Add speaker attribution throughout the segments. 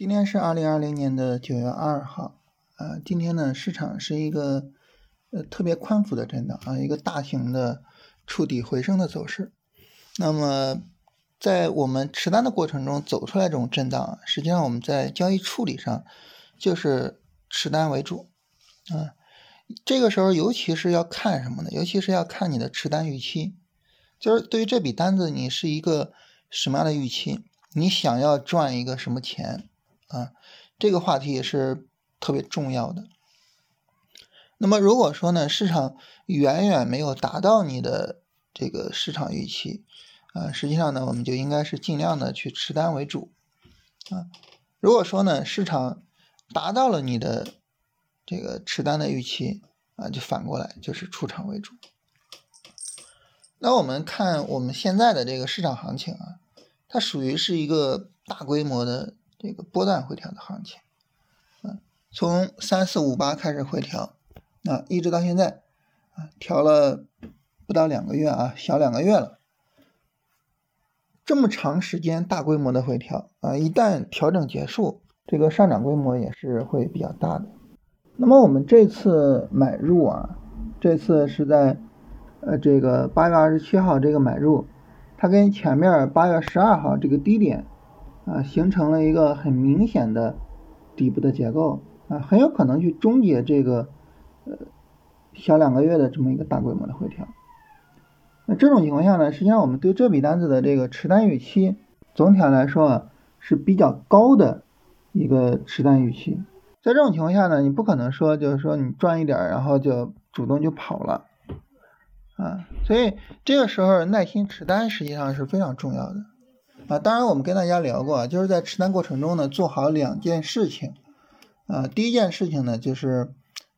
Speaker 1: 今天是二零二零年的九月二号，啊，今天呢市场是一个呃特别宽幅的震荡啊，一个大型的触底回升的走势。那么在我们持单的过程中走出来这种震荡，实际上我们在交易处理上就是持单为主啊。这个时候尤其是要看什么呢？尤其是要看你的持单预期，就是对于这笔单子你是一个什么样的预期，你想要赚一个什么钱。啊，这个话题也是特别重要的。那么如果说呢，市场远远没有达到你的这个市场预期，啊，实际上呢，我们就应该是尽量的去持单为主。啊，如果说呢，市场达到了你的这个持单的预期，啊，就反过来就是出场为主。那我们看我们现在的这个市场行情啊，它属于是一个大规模的。这个波段回调的行情，嗯，从三四五八开始回调，啊，一直到现在，啊，调了不到两个月啊，小两个月了。这么长时间大规模的回调啊，一旦调整结束，这个上涨规模也是会比较大的。那么我们这次买入啊，这次是在呃这个八月二十七号这个买入，它跟前面八月十二号这个低点。啊，形成了一个很明显的底部的结构啊，很有可能去终结这个呃小两个月的这么一个大规模的回调。那这种情况下呢，实际上我们对这笔单子的这个持单预期，总体上来说啊是比较高的一个持单预期。在这种情况下呢，你不可能说就是说你赚一点然后就主动就跑了啊，所以这个时候耐心持单实际上是非常重要的。啊，当然我们跟大家聊过啊，就是在持单过程中呢，做好两件事情。啊，第一件事情呢就是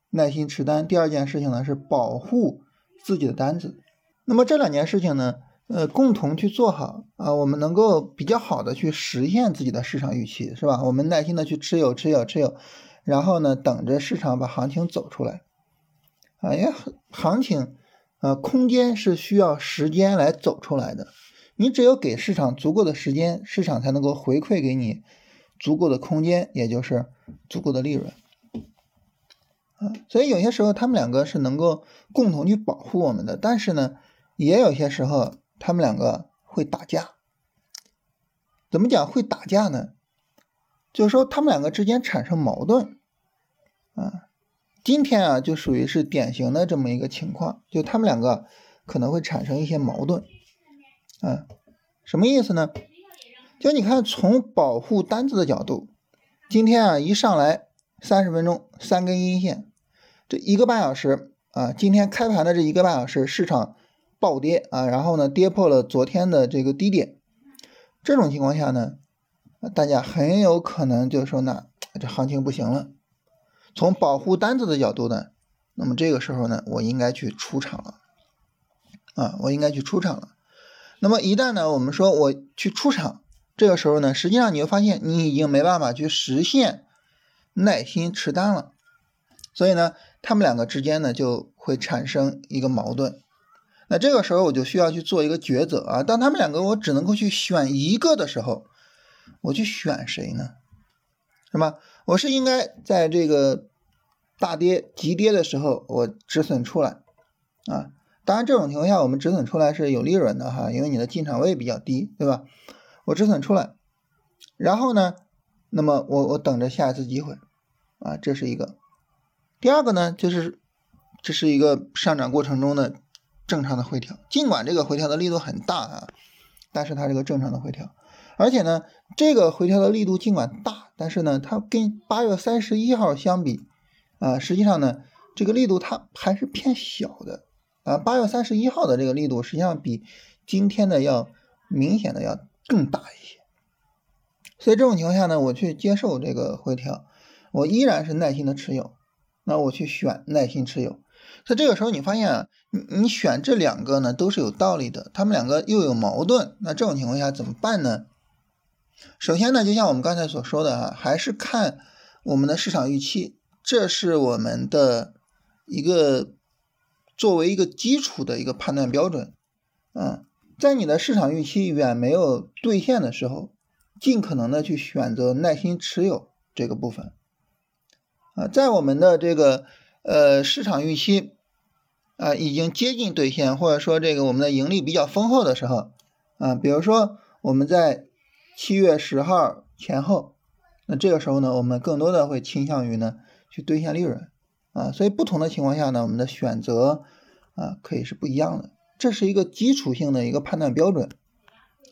Speaker 1: 耐心持单，第二件事情呢是保护自己的单子。那么这两件事情呢，呃，共同去做好啊，我们能够比较好的去实现自己的市场预期，是吧？我们耐心的去持有、持有、持有，然后呢，等着市场把行情走出来。啊，因为行情，呃，空间是需要时间来走出来的。你只有给市场足够的时间，市场才能够回馈给你足够的空间，也就是足够的利润。啊，所以有些时候他们两个是能够共同去保护我们的，但是呢，也有些时候他们两个会打架。怎么讲会打架呢？就是说他们两个之间产生矛盾。啊，今天啊就属于是典型的这么一个情况，就他们两个可能会产生一些矛盾。嗯，什么意思呢？就你看，从保护单子的角度，今天啊一上来三十分钟三根阴线，这一个半小时啊，今天开盘的这一个半小时市场暴跌啊，然后呢跌破了昨天的这个低点，这种情况下呢，大家很有可能就说呢，这行情不行了。从保护单子的角度呢，那么这个时候呢，我应该去出场了啊，我应该去出场了。那么一旦呢，我们说我去出场，这个时候呢，实际上你会发现你已经没办法去实现耐心持单了，所以呢，他们两个之间呢就会产生一个矛盾。那这个时候我就需要去做一个抉择啊，当他们两个我只能够去选一个的时候，我去选谁呢？是吧？我是应该在这个大跌急跌的时候我止损出来啊？当然，这种情况下我们止损出来是有利润的哈，因为你的进场位比较低，对吧？我止损出来，然后呢，那么我我等着下一次机会啊，这是一个。第二个呢，就是这是一个上涨过程中的正常的回调，尽管这个回调的力度很大啊，但是它是个正常的回调，而且呢，这个回调的力度尽管大，但是呢，它跟八月三十一号相比啊，实际上呢，这个力度它还是偏小的。啊，八月三十一号的这个力度实际上比今天的要明显的要更大一些，所以这种情况下呢，我去接受这个回调，我依然是耐心的持有，那我去选耐心持有，所以这个时候你发现啊，你你选这两个呢都是有道理的，他们两个又有矛盾，那这种情况下怎么办呢？首先呢，就像我们刚才所说的哈，还是看我们的市场预期，这是我们的一个。作为一个基础的一个判断标准，啊，在你的市场预期远没有兑现的时候，尽可能的去选择耐心持有这个部分。啊，在我们的这个呃市场预期啊已经接近兑现，或者说这个我们的盈利比较丰厚的时候，啊，比如说我们在七月十号前后，那这个时候呢，我们更多的会倾向于呢去兑现利润，啊，所以不同的情况下呢，我们的选择啊可以是不一样的，这是一个基础性的一个判断标准，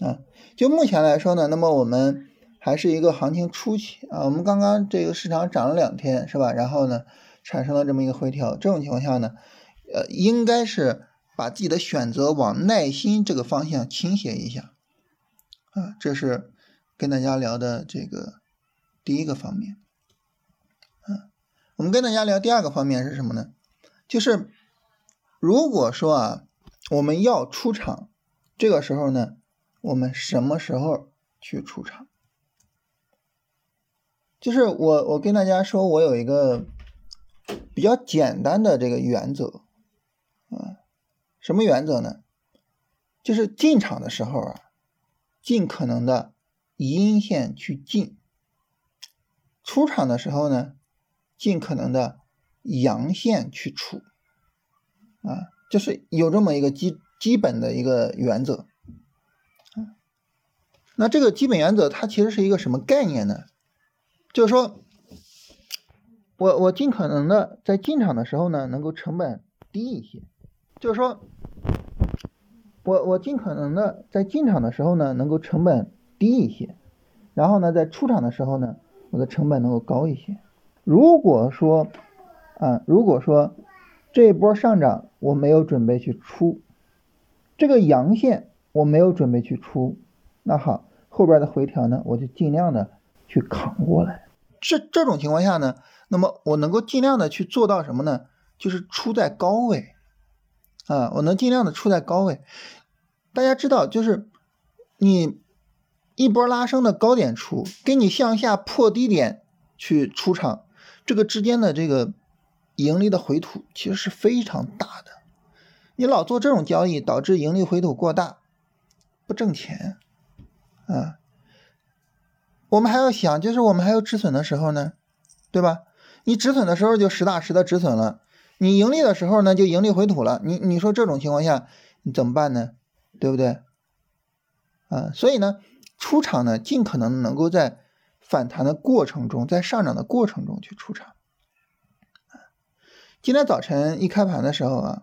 Speaker 1: 啊，就目前来说呢，那么我们。还是一个行情初期啊，我们刚刚这个市场涨了两天，是吧？然后呢，产生了这么一个回调，这种情况下呢，呃，应该是把自己的选择往耐心这个方向倾斜一下啊，这是跟大家聊的这个第一个方面。我们跟大家聊第二个方面是什么呢？就是如果说啊，我们要出场，这个时候呢，我们什么时候去出场？就是我，我跟大家说，我有一个比较简单的这个原则，啊，什么原则呢？就是进场的时候啊，尽可能的阴线去进；出场的时候呢，尽可能的阳线去出，啊，就是有这么一个基基本的一个原则，那这个基本原则它其实是一个什么概念呢？就是说，我我尽可能的在进场的时候呢，能够成本低一些。就是说，我我尽可能的在进场的时候呢，能够成本低一些，然后呢，在出场的时候呢，我的成本能够高一些。如果说，啊，如果说这一波上涨我没有准备去出，这个阳线我没有准备去出，那好，后边的回调呢，我就尽量的。去扛过来，这这种情况下呢，那么我能够尽量的去做到什么呢？就是出在高位，啊，我能尽量的出在高位。大家知道，就是你一波拉升的高点出，跟你向下破低点去出场，这个之间的这个盈利的回吐其实是非常大的。你老做这种交易，导致盈利回吐过大，不挣钱，啊。我们还要想，就是我们还有止损的时候呢，对吧？你止损的时候就实打实的止损了，你盈利的时候呢就盈利回吐了。你你说这种情况下你怎么办呢？对不对？啊，所以呢，出场呢尽可能能够在反弹的过程中，在上涨的过程中去出场。今天早晨一开盘的时候啊，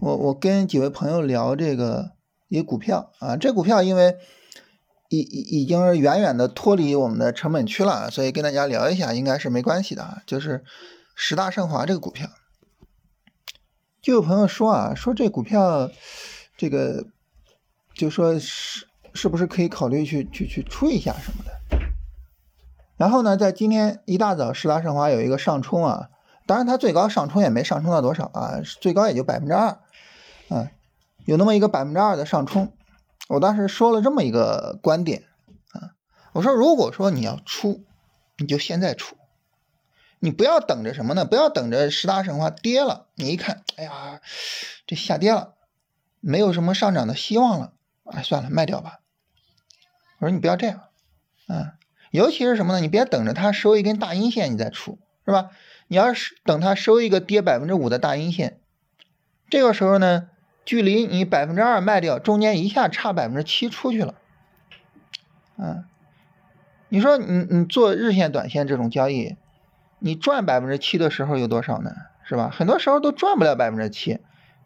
Speaker 1: 我我跟几位朋友聊这个一股票啊，这股票因为。已已已经远远的脱离我们的成本区了，所以跟大家聊一下，应该是没关系的啊。就是十大盛华这个股票，就有朋友说啊，说这股票，这个就说是是不是可以考虑去去去出一下什么。然后呢，在今天一大早，十大神华有一个上冲啊，当然它最高上冲也没上冲到多少啊，最高也就百分之二，啊，有那么一个百分之二的上冲。我当时说了这么一个观点啊，我说如果说你要出，你就现在出，你不要等着什么呢？不要等着十大神话跌了，你一看，哎呀，这下跌了，没有什么上涨的希望了，哎，算了，卖掉吧。我说你不要这样，啊，尤其是什么呢？你别等着它收一根大阴线你再出，是吧？你要是等它收一个跌百分之五的大阴线，这个时候呢？距离你百分之二卖掉，中间一下差百分之七出去了，啊，你说你你做日线、短线这种交易，你赚百分之七的时候有多少呢？是吧？很多时候都赚不了百分之七，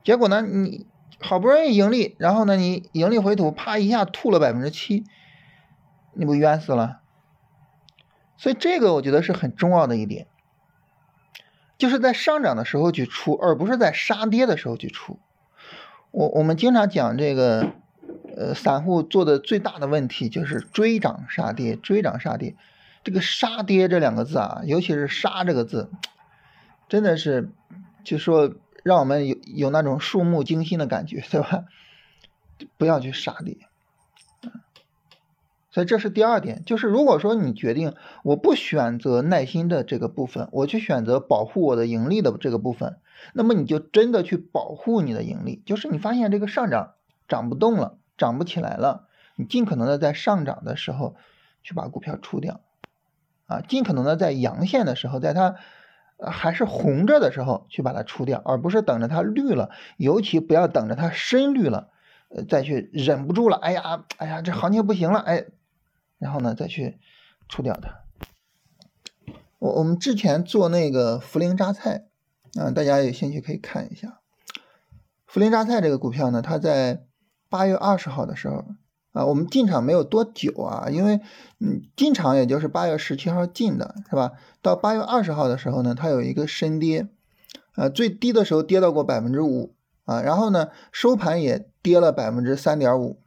Speaker 1: 结果呢，你好不容易盈利，然后呢，你盈利回吐，啪一下吐了百分之七，你不冤死了？所以这个我觉得是很重要的一点，就是在上涨的时候去出，而不是在杀跌的时候去出。我我们经常讲这个，呃，散户做的最大的问题就是追涨杀跌，追涨杀跌。这个杀跌这两个字啊，尤其是杀这个字，真的是就说让我们有有那种触目惊心的感觉，对吧？不要去杀跌。所以这是第二点，就是如果说你决定我不选择耐心的这个部分，我去选择保护我的盈利的这个部分。那么你就真的去保护你的盈利，就是你发现这个上涨涨不动了，涨不起来了，你尽可能的在上涨的时候去把股票出掉，啊，尽可能的在阳线的时候，在它还是红着的时候去把它出掉，而不是等着它绿了，尤其不要等着它深绿了，呃，再去忍不住了，哎呀，哎呀，这行情不行了，哎，然后呢再去除掉它。我我们之前做那个涪陵榨菜，啊，大家有兴趣可以看一下。涪陵榨菜这个股票呢，它在八月二十号的时候。啊，我们进场没有多久啊，因为嗯，进场也就是八月十七号进的，是吧？到八月二十号的时候呢，它有一个深跌，呃，最低的时候跌到过百分之五啊，然后呢，收盘也跌了百分之三点五。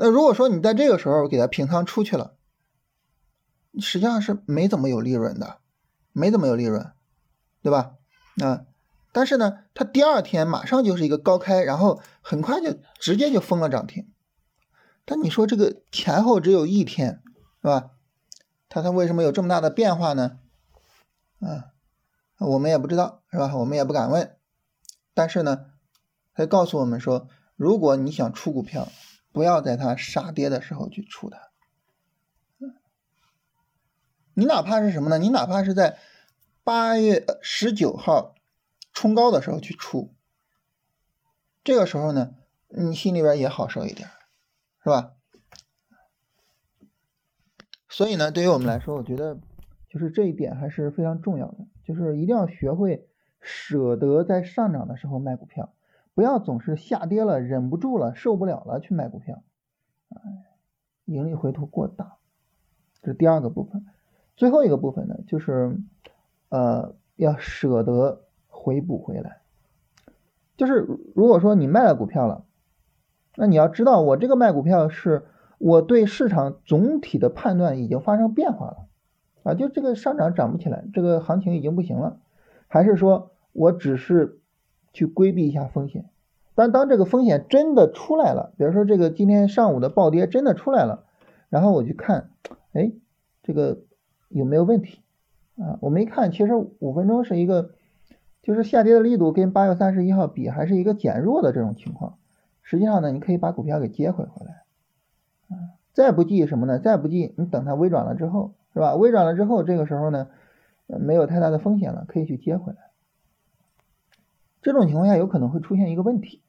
Speaker 1: 那如果说你在这个时候给它平仓出去了，实际上是没怎么有利润的，没怎么有利润，对吧？啊。但是呢，它第二天马上就是一个高开，然后很快就直接就封了涨停。但你说这个前后只有一天，是吧？它它为什么有这么大的变化呢？啊，我们也不知道，是吧？我们也不敢问。但是呢，它告诉我们说，如果你想出股票，不要在它杀跌的时候去出它。你哪怕是什么呢？你哪怕是在八月十九号。冲高的时候去出，这个时候呢，你心里边也好受一点，是吧？所以呢，对于我们来说，我觉得就是这一点还是非常重要的，就是一定要学会舍得在上涨的时候卖股票，不要总是下跌了忍不住了受不了了去卖股票，盈利回吐过大，这是第二个部分。最后一个部分呢，就是呃，要舍得。回补回来，就是如果说你卖了股票了，那你要知道，我这个卖股票是我对市场总体的判断已经发生变化了啊，就这个上涨涨不起来，这个行情已经不行了，还是说我只是去规避一下风险，但当这个风险真的出来了，比如说这个今天上午的暴跌真的出来了，然后我去看，哎，这个有没有问题啊？我没看，其实五分钟是一个。就是下跌的力度跟八月三十一号比，还是一个减弱的这种情况。实际上呢，你可以把股票给接回回来，啊，再不济什么呢？再不济，你等它微转了之后，是吧？微转了之后，这个时候呢，没有太大的风险了，可以去接回来。这种情况下有可能会出现一个问题，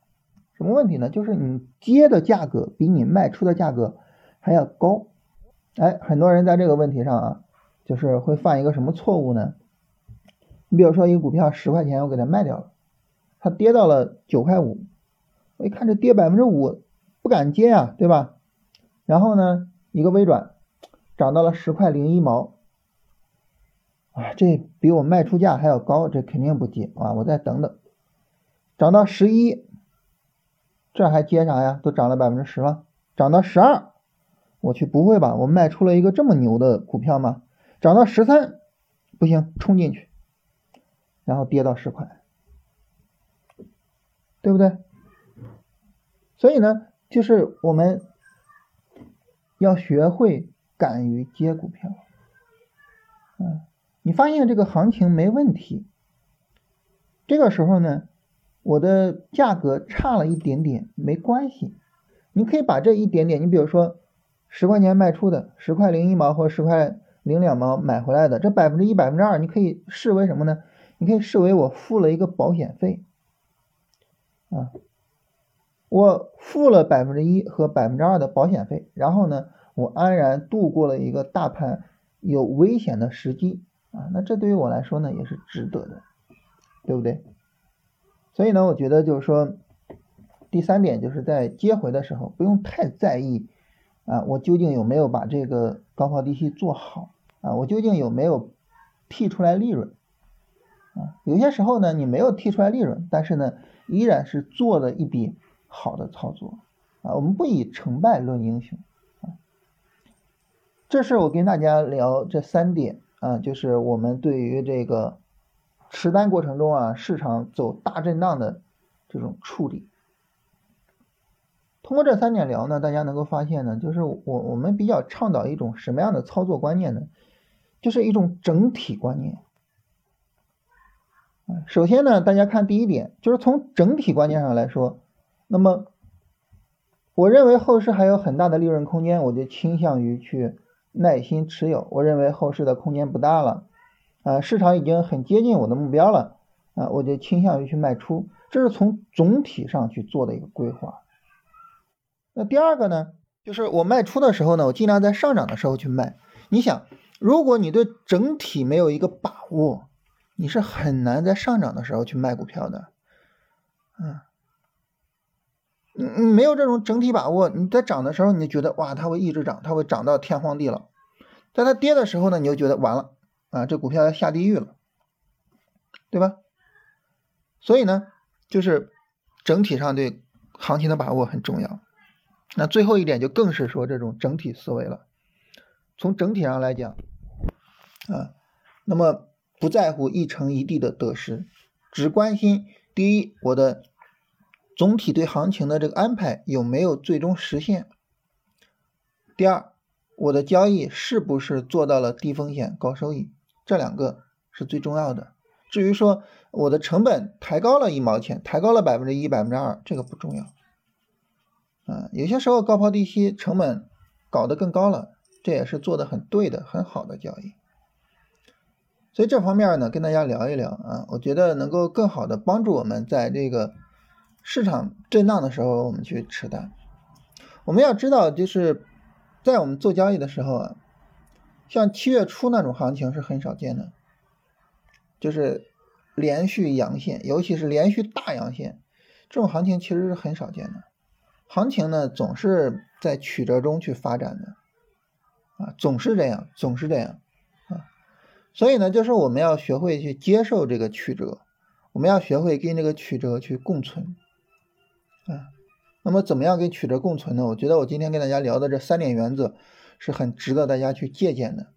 Speaker 1: 什么问题呢？就是你接的价格比你卖出的价格还要高。哎，很多人在这个问题上啊，就是会犯一个什么错误呢？你比如说，一个股票十块钱，我给它卖掉了，它跌到了九块五，我一看这跌百分之五，不敢接呀，对吧？然后呢，一个微转，涨到了十块零一毛，啊，这比我卖出价还要高，这肯定不接啊，我再等等，涨到十一，这还接啥呀？都涨了百分之十了，涨到十二，我去，不会吧？我卖出了一个这么牛的股票吗？涨到十三，不行，冲进去。然后跌到十块，对不对？所以呢，就是我们要学会敢于接股票。嗯，你发现这个行情没问题，这个时候呢，我的价格差了一点点没关系，你可以把这一点点，你比如说十块钱卖出的，十块零一毛或十块零两毛买回来的，这百分之一、百分之二，你可以视为什么呢？你可以视为我付了一个保险费，啊，我付了百分之一和百分之二的保险费，然后呢，我安然度过了一个大盘有危险的时机，啊，那这对于我来说呢也是值得的，对不对？所以呢，我觉得就是说，第三点就是在接回的时候不用太在意，啊，我究竟有没有把这个高抛低吸做好，啊，我究竟有没有剔出来利润？啊有些时候呢，你没有剔出来利润，但是呢，依然是做了一笔好的操作啊。我们不以成败论英雄啊。这是我跟大家聊这三点啊，就是我们对于这个持单过程中啊，市场走大震荡的这种处理。通过这三点聊呢，大家能够发现呢，就是我我们比较倡导一种什么样的操作观念呢？就是一种整体观念。首先呢，大家看第一点，就是从整体观念上来说，那么我认为后市还有很大的利润空间，我就倾向于去耐心持有。我认为后市的空间不大了，啊，市场已经很接近我的目标了，啊，我就倾向于去卖出。这是从总体上去做的一个规划。那第二个呢，就是我卖出的时候呢，我尽量在上涨的时候去卖。你想，如果你对整体没有一个把握，你是很难在上涨的时候去卖股票的，嗯。你你没有这种整体把握，你在涨的时候，你就觉得哇，它会一直涨，它会涨到天荒地老；在它跌的时候呢，你就觉得完了啊，这股票要下地狱了，对吧？所以呢，就是整体上对行情的把握很重要。那最后一点就更是说这种整体思维了。从整体上来讲，啊，那么不在乎一城一地的得失，只关心第一我的。总体对行情的这个安排有没有最终实现？第二，我的交易是不是做到了低风险高收益？这两个是最重要的。至于说我的成本抬高了一毛钱，抬高了百分之一、百分之二，这个不重要。啊，有些时候高抛低吸，成本搞得更高了，这也是做的很对的、很好的交易。所以这方面呢，跟大家聊一聊啊，我觉得能够更好的帮助我们在这个。市场震荡的时候，我们去持单。我们要知道，就是在我们做交易的时候啊，像七月初那种行情是很少见的，就是连续阳线，尤其是连续大阳线，这种行情其实是很少见的。行情呢，总是在曲折中去发展的，啊，总是这样，总是这样，啊，所以呢，就是我们要学会去接受这个曲折，我们要学会跟这个曲折去共存。啊，那么怎么样跟曲折共存呢？我觉得我今天跟大家聊的这三点原则是很值得大家去借鉴的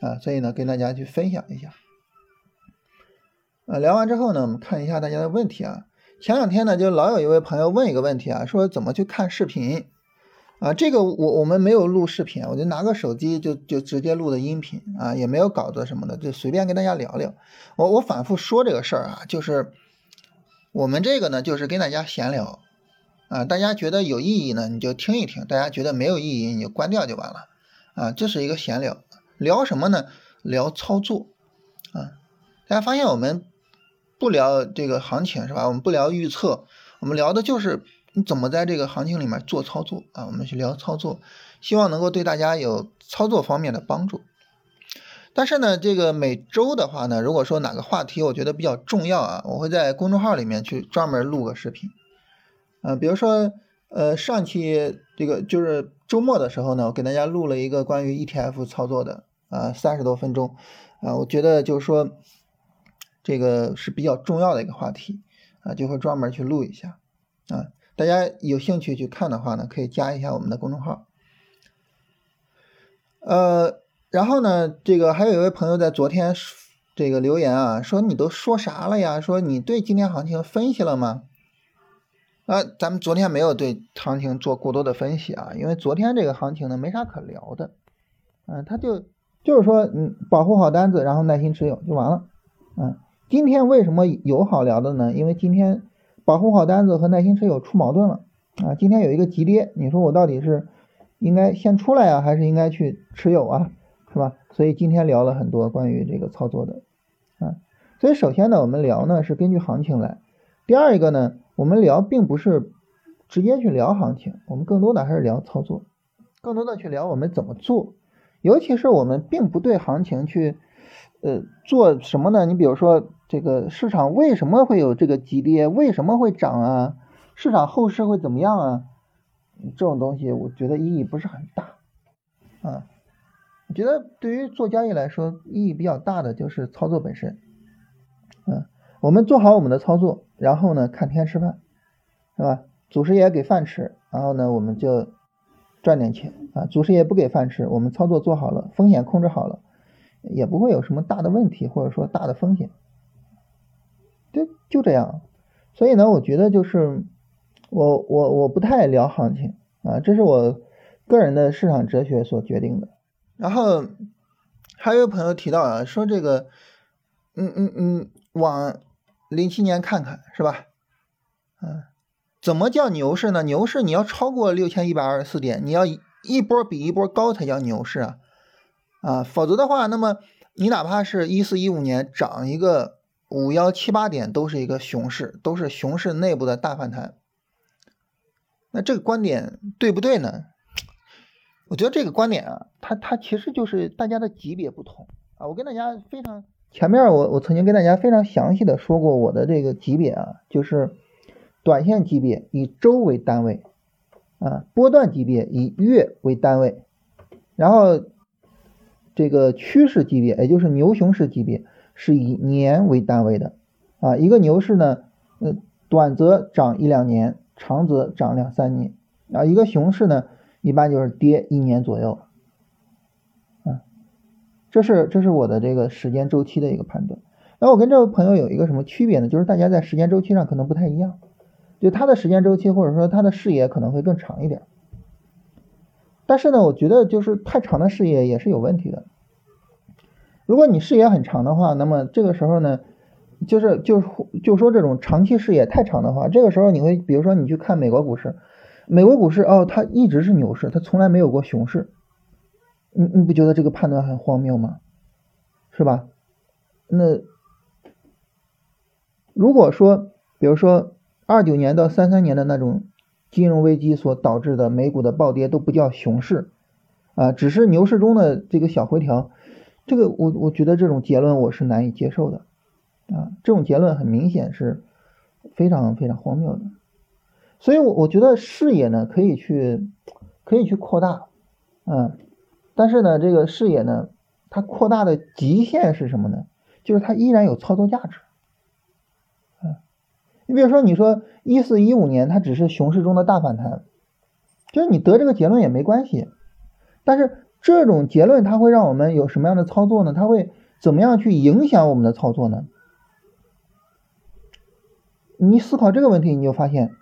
Speaker 1: 啊，所以呢跟大家去分享一下。呃，聊完之后呢，我们看一下大家的问题啊。前两天呢，就老有一位朋友问一个问题啊，说怎么去看视频啊？这个我我们没有录视频，我就拿个手机就就直接录的音频啊，也没有稿子什么的，就随便跟大家聊聊。我我反复说这个事儿啊，就是我们这个呢，就是跟大家闲聊。啊，大家觉得有意义呢，你就听一听；大家觉得没有意义，你就关掉就完了。啊，这是一个闲聊，聊什么呢？聊操作。啊，大家发现我们不聊这个行情是吧？我们不聊预测，我们聊的就是你怎么在这个行情里面做操作啊。我们去聊操作，希望能够对大家有操作方面的帮助。但是呢，这个每周的话呢，如果说哪个话题我觉得比较重要啊，我会在公众号里面去专门录个视频。啊，比如说，呃，上期这个就是周末的时候呢，我给大家录了一个关于 ETF 操作的啊，三十多分钟，啊，我觉得就是说这个是比较重要的一个话题啊，就会专门去录一下啊，大家有兴趣去看的话呢，可以加一下我们的公众号。呃，然后呢，这个还有一位朋友在昨天这个留言啊，说你都说啥了呀？说你对今天行情分析了吗？啊，咱们昨天没有对行情做过多的分析啊，因为昨天这个行情呢没啥可聊的，嗯，他就就是说，嗯，保护好单子，然后耐心持有就完了，嗯，今天为什么有好聊的呢？因为今天保护好单子和耐心持有出矛盾了啊，今天有一个急跌，你说我到底是应该先出来啊，还是应该去持有啊，是吧？所以今天聊了很多关于这个操作的，啊，所以首先呢，我们聊呢是根据行情来，第二一个呢。我们聊并不是直接去聊行情，我们更多的还是聊操作，更多的去聊我们怎么做，尤其是我们并不对行情去呃做什么呢？你比如说这个市场为什么会有这个急跌，为什么会涨啊？市场后市会怎么样啊？这种东西我觉得意义不是很大啊。我觉得对于做交易来说，意义比较大的就是操作本身，我们做好我们的操作，然后呢看天吃饭，是吧？祖师爷给饭吃，然后呢我们就赚点钱啊。祖师爷不给饭吃，我们操作做好了，风险控制好了，也不会有什么大的问题或者说大的风险，就就这样。所以呢，我觉得就是我我我不太聊行情啊，这是我个人的市场哲学所决定的。然后还有朋友提到啊，说这个，嗯嗯嗯，往。零七年看看是吧？嗯，怎么叫牛市呢？牛市你要超过六千一百二十四点，你要一波比一波高才叫牛市啊！啊，否则的话，那么你哪怕是一四一五年涨一个五幺七八点，都是一个熊市，都是熊市内部的大反弹。那这个观点对不对呢？我觉得这个观点啊，它它其实就是大家的级别不同啊。我跟大家非常前面我我曾经跟大家非常详细的说过我的这个级别啊，就是短线级别以周为单位啊，波段级别以月为单位，然后这个趋势级别也就是牛熊市级别是以年为单位的啊。一个牛市呢，呃，短则涨一两年，长则涨两三年啊。一个熊市呢。一般就是跌一年左右，这是这是我的这个时间周期的一个判断。那我跟这位朋友有一个什么区别呢？就是大家在时间周期上可能不太一样，就他的时间周期或者说他的视野可能会更长一点。但是呢，我觉得就是太长的视野也是有问题的。如果你视野很长的话，那么这个时候呢，就是就就说这种长期视野太长的话，这个时候你会比如说你去看美国股市。美国股市哦，它一直是牛市，它从来没有过熊市。你你不觉得这个判断很荒谬吗？是吧？那如果说，比如说二九年到三三年的那种金融危机所导致的美股的暴跌都不叫熊市啊，只是牛市中的这个小回调，这个我我觉得这种结论我是难以接受的啊，这种结论很明显是非常非常荒谬的。所以，我我觉得视野呢可以去，可以去扩大，嗯，但是呢，这个视野呢，它扩大的极限是什么呢？就是它依然有操作价值，嗯，你比如说，你说一四一五年它只是熊市中的大反弹，就是你得这个结论也没关系，但是这种结论它会让我们有什么样的操作呢？它会怎么样去影响我们的操作呢？你思考这个问题，你就发现。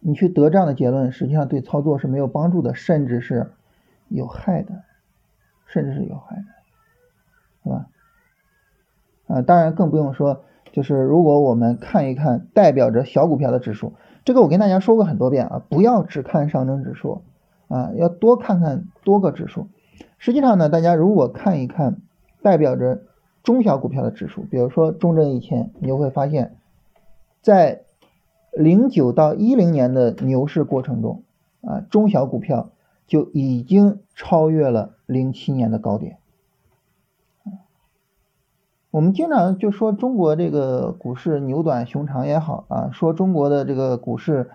Speaker 1: 你去得这样的结论，实际上对操作是没有帮助的，甚至是有害的，甚至是有害的，是吧？啊，当然更不用说，就是如果我们看一看代表着小股票的指数，这个我跟大家说过很多遍啊，不要只看上证指数啊，要多看看多个指数。实际上呢，大家如果看一看代表着中小股票的指数，比如说中证一千，你就会发现，在零九到一零年的牛市过程中，啊，中小股票就已经超越了零七年的高点。我们经常就说中国这个股市牛短熊长也好啊，说中国的这个股市，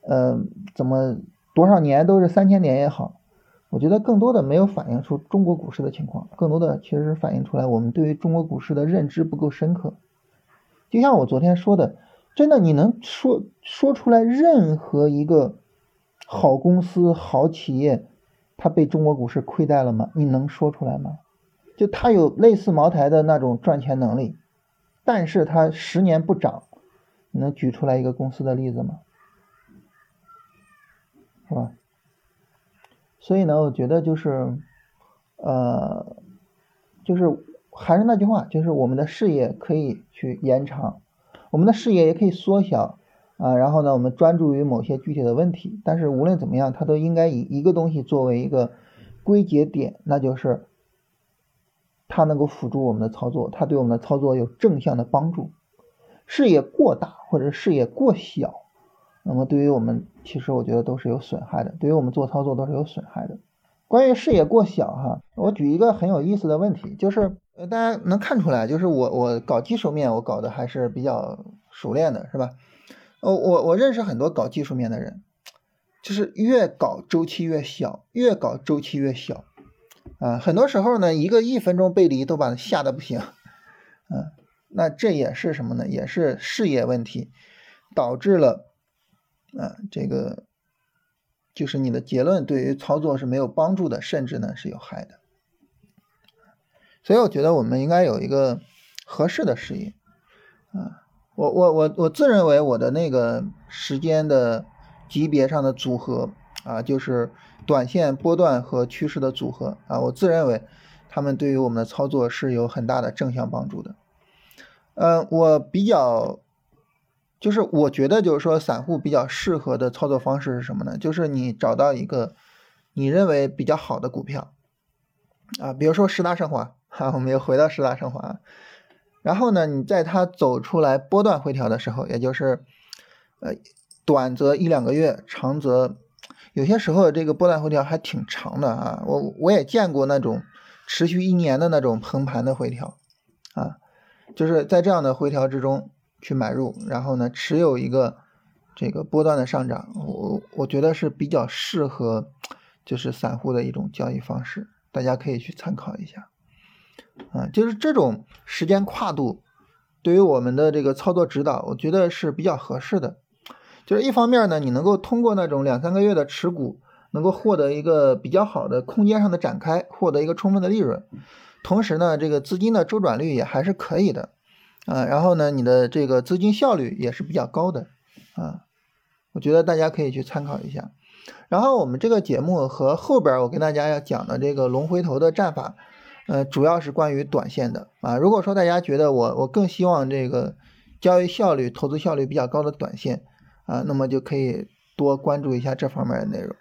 Speaker 1: 呃，怎么多少年都是三千点也好，我觉得更多的没有反映出中国股市的情况，更多的其实反映出来我们对于中国股市的认知不够深刻。就像我昨天说的。真的，你能说说出来任何一个好公司、好企业，他被中国股市亏待了吗？你能说出来吗？就他有类似茅台的那种赚钱能力，但是他十年不涨，你能举出来一个公司的例子吗？是吧？所以呢，我觉得就是，呃，就是还是那句话，就是我们的视野可以去延长。我们的视野也可以缩小啊，然后呢，我们专注于某些具体的问题。但是无论怎么样，它都应该以一个东西作为一个归结点，那就是它能够辅助我们的操作，它对我们的操作有正向的帮助。视野过大或者视野过小，那么对于我们其实我觉得都是有损害的，对于我们做操作都是有损害的。关于视野过小哈，我举一个很有意思的问题，就是。呃，大家能看出来，就是我我搞技术面，我搞的还是比较熟练的，是吧？呃，我我认识很多搞技术面的人，就是越搞周期越小，越搞周期越小，啊，很多时候呢，一个一分钟背离都把他吓得不行，嗯，那这也是什么呢？也是视野问题导致了，啊，这个就是你的结论对于操作是没有帮助的，甚至呢是有害的。所以我觉得我们应该有一个合适的视野，啊，我我我我自认为我的那个时间的级别上的组合啊，就是短线波段和趋势的组合啊，我自认为他们对于我们的操作是有很大的正向帮助的。嗯，我比较就是我觉得就是说散户比较适合的操作方式是什么呢？就是你找到一个你认为比较好的股票啊，比如说十大升华，哈，我们又回到十大升华，然后呢，你在它走出来波段回调的时候，也就是呃短则一两个月，长则有些时候这个波段回调还挺长的啊，我我也见过那种持续一年的那种横盘的回调啊，就是在这样的回调之中。去买入，然后呢，持有一个这个波段的上涨，我我觉得是比较适合就是散户的一种交易方式，大家可以去参考一下。啊，就是这种时间跨度，对于我们的这个操作指导，我觉得是比较合适的。就是一方面呢，你能够通过那种两三个月的持股，能够获得一个比较好的空间上的展开，获得一个充分的利润，同时呢，这个资金的周转率也还是可以的。啊，然后呢，你的这个资金效率也是比较高的，啊，我觉得大家可以去参考一下。然后我们这个节目和后边我跟大家要讲的这个龙回头的战法，呃，主要是关于短线的啊。如果说大家觉得我我更希望这个交易效率、投资效率比较高的短线啊，那么就可以多关注一下这方面的内容。